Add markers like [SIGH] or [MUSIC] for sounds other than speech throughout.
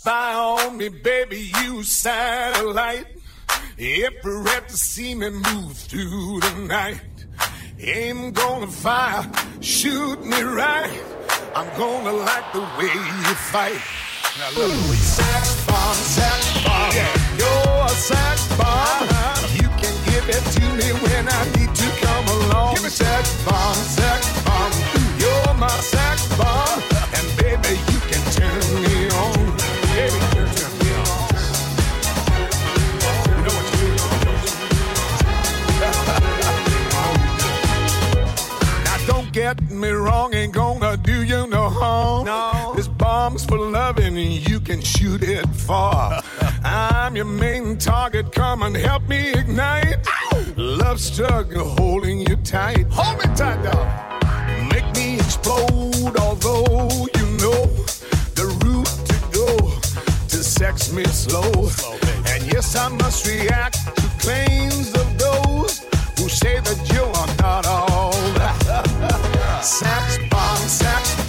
Spy on me, baby, you satellite. If you're 'bout to see me move through the night. Aim gonna fire, shoot me right. I'm gonna like the way you fight. Now, look, Ooh. it. Sax bomb, sax bomb. Yeah. You're a sax bomb. Uh-huh. You can give it to me when I need to come along. Give me sax bomb, sax bomb. get me wrong, ain't gonna do you no harm. No. This bomb's for loving, and you can shoot it far. [LAUGHS] I'm your main target, come and help me ignite. Ow! Love struggle holding you tight. Hold me tight, dog. Make me explode, although you know the route to go to sex me slow. slow and yes, I must react to claims of those who say that you are not all that. [LAUGHS] Sax bomb, sax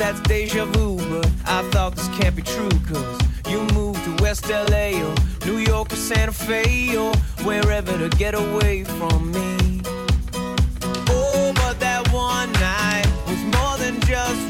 that's deja vu, but I thought this can't be true, cause you moved to West LA or New York or Santa Fe or wherever to get away from me. Oh, but that one night was more than just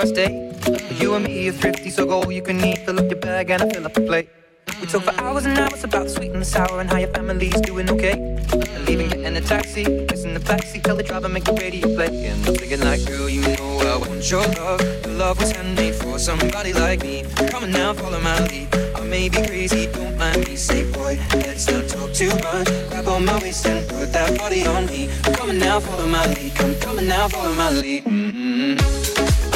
first date. You and me are thrifty, so go all you can eat. Fill up your bag and I fill up the plate. We talk for hours and hours about the sweet and the sour and how your family's doing okay. And leaving, getting a taxi, kissing the backseat, tell the driver make the radio play. And I'm thinking like, girl, you know I want your love. Your love was handmade for somebody like me. Come on now, follow my lead. I may be crazy, don't mind me. Say, boy, let's not talk too much. Grab on my waist and put that body on me. Come on now, follow my lead. Come, on now, follow my lead. Mm-hmm. I'm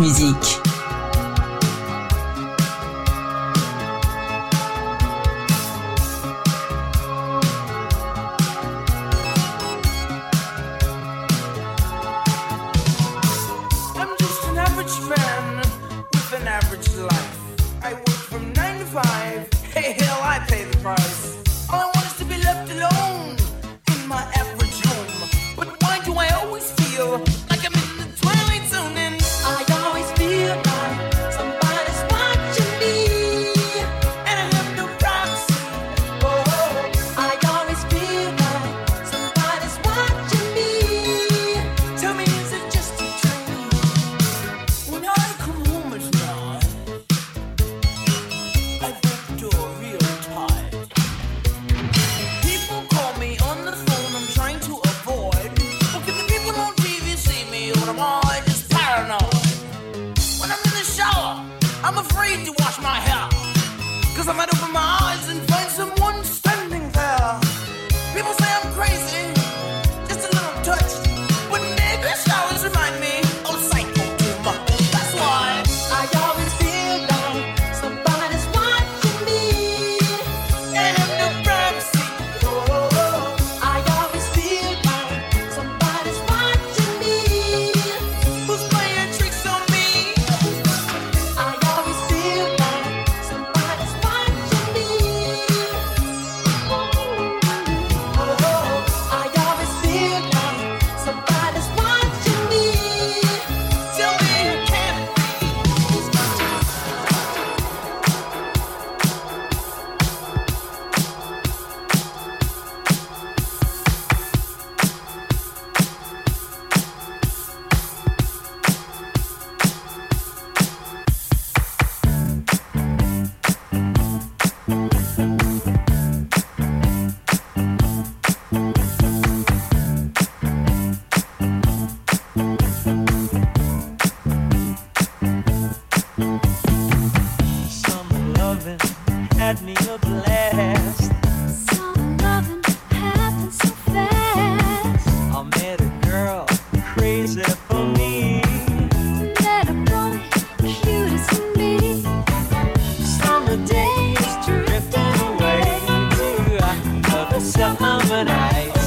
musique. stuff on my.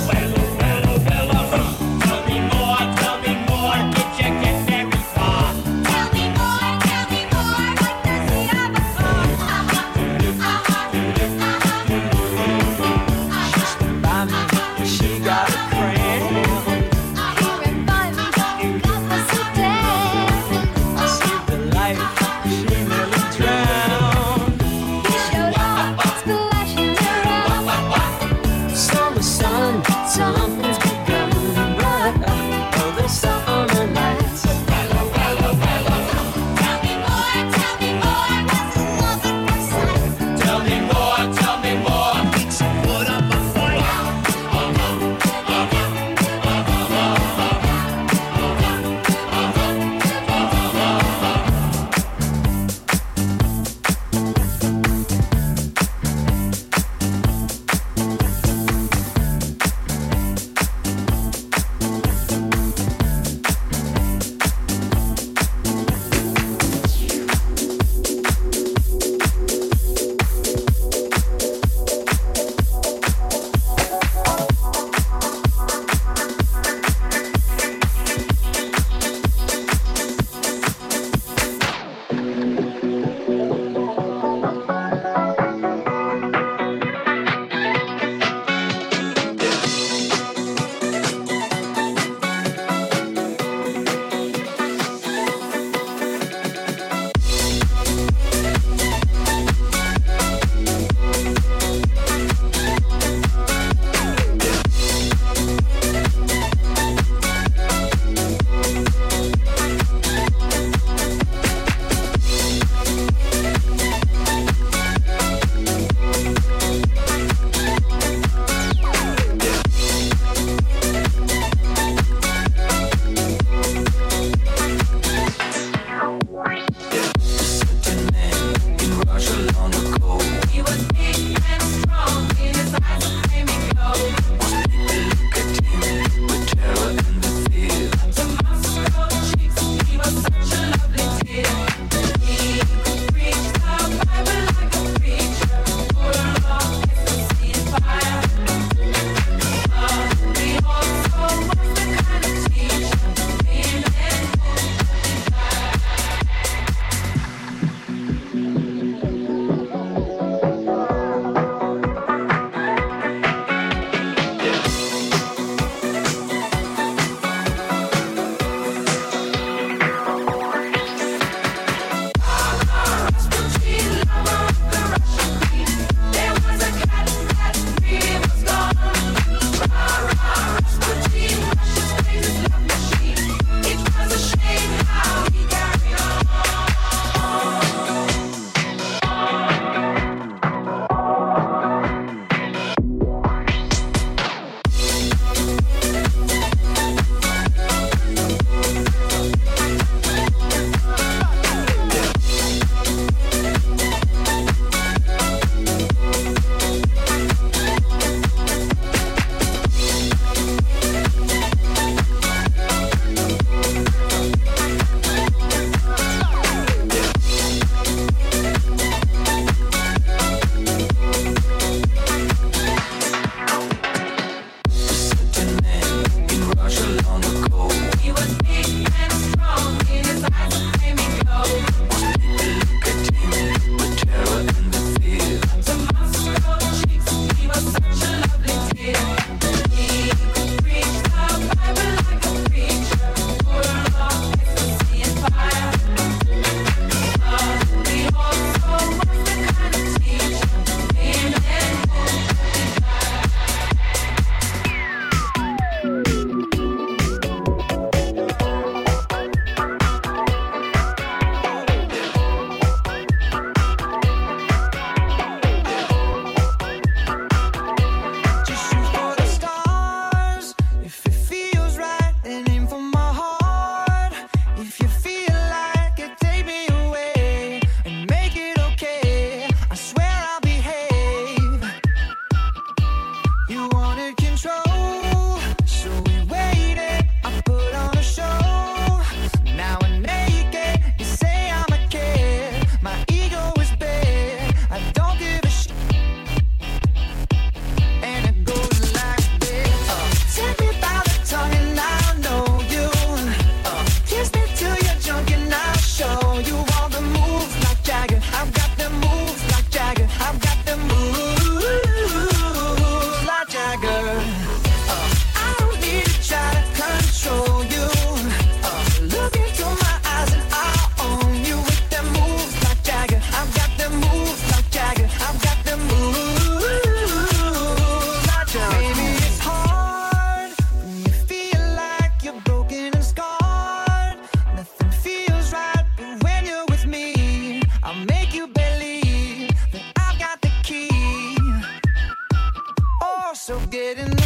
getting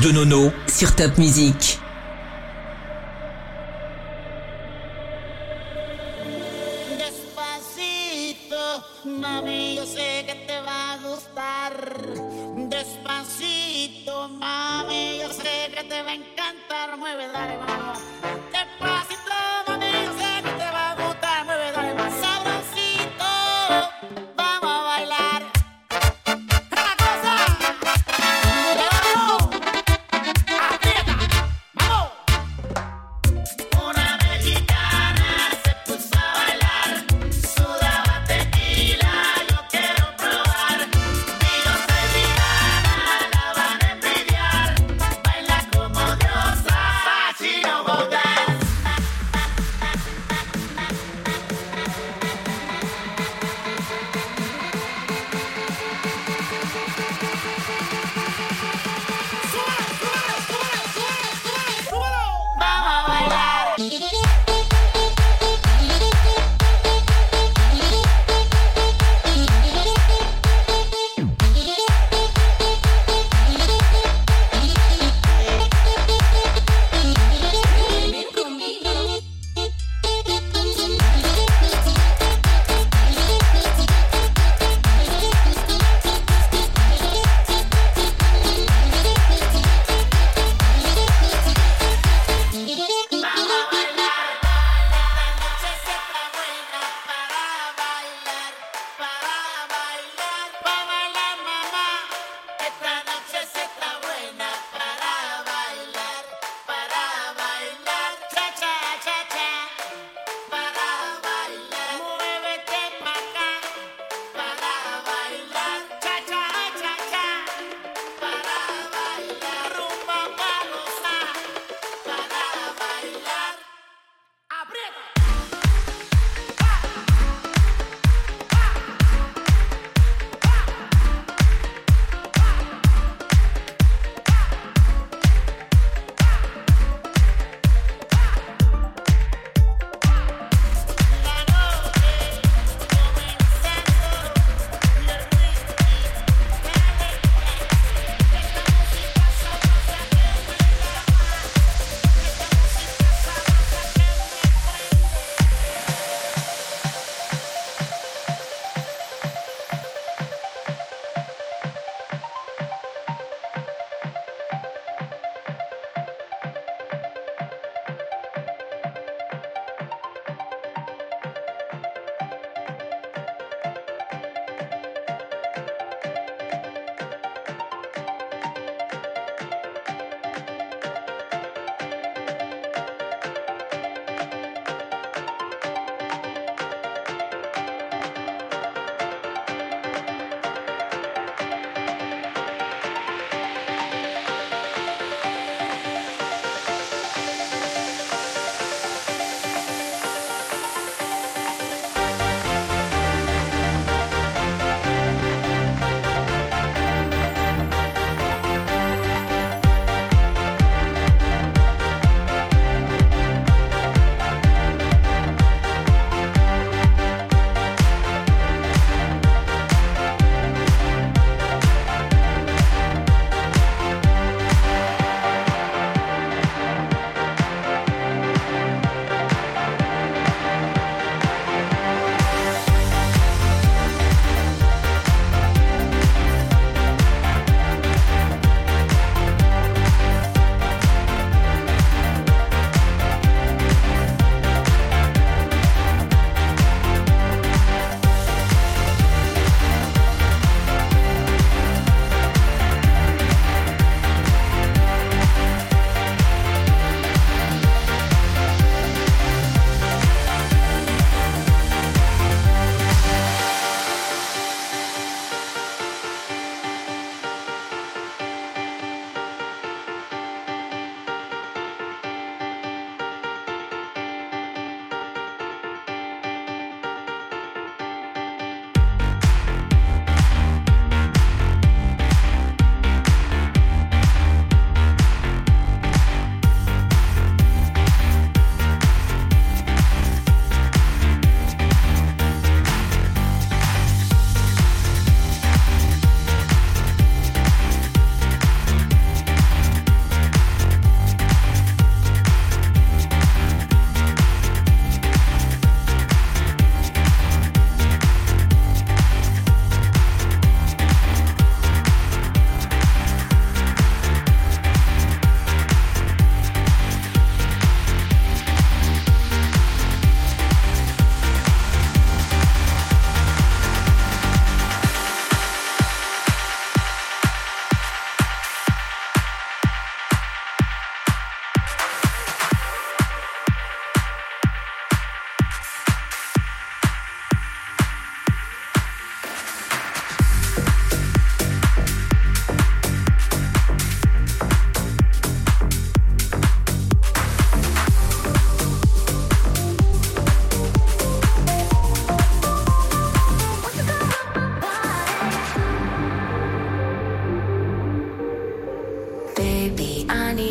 de Nono sur Top Music.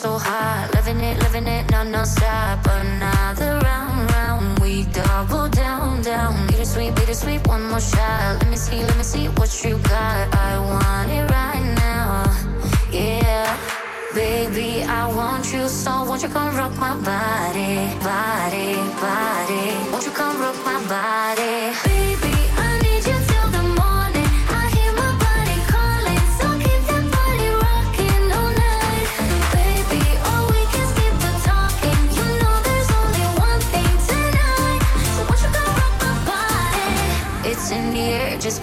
So, hot. Living it, living it, no, no stop. Another round, round. We double down, down. Beat it sweet, beat Bittersweet, bittersweet, one more shot. Let me see, let me see what you got. I want it right now. Yeah. Baby, I want you so won't you come rock my body, body, body? Won't you come rock my body? Baby,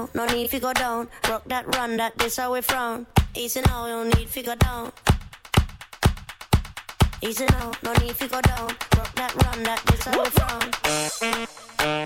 down, no need to go down. Rock that run that this how we from. Easy now, no need to go down. Easy now, no need to go down. Rock that run that this how we from.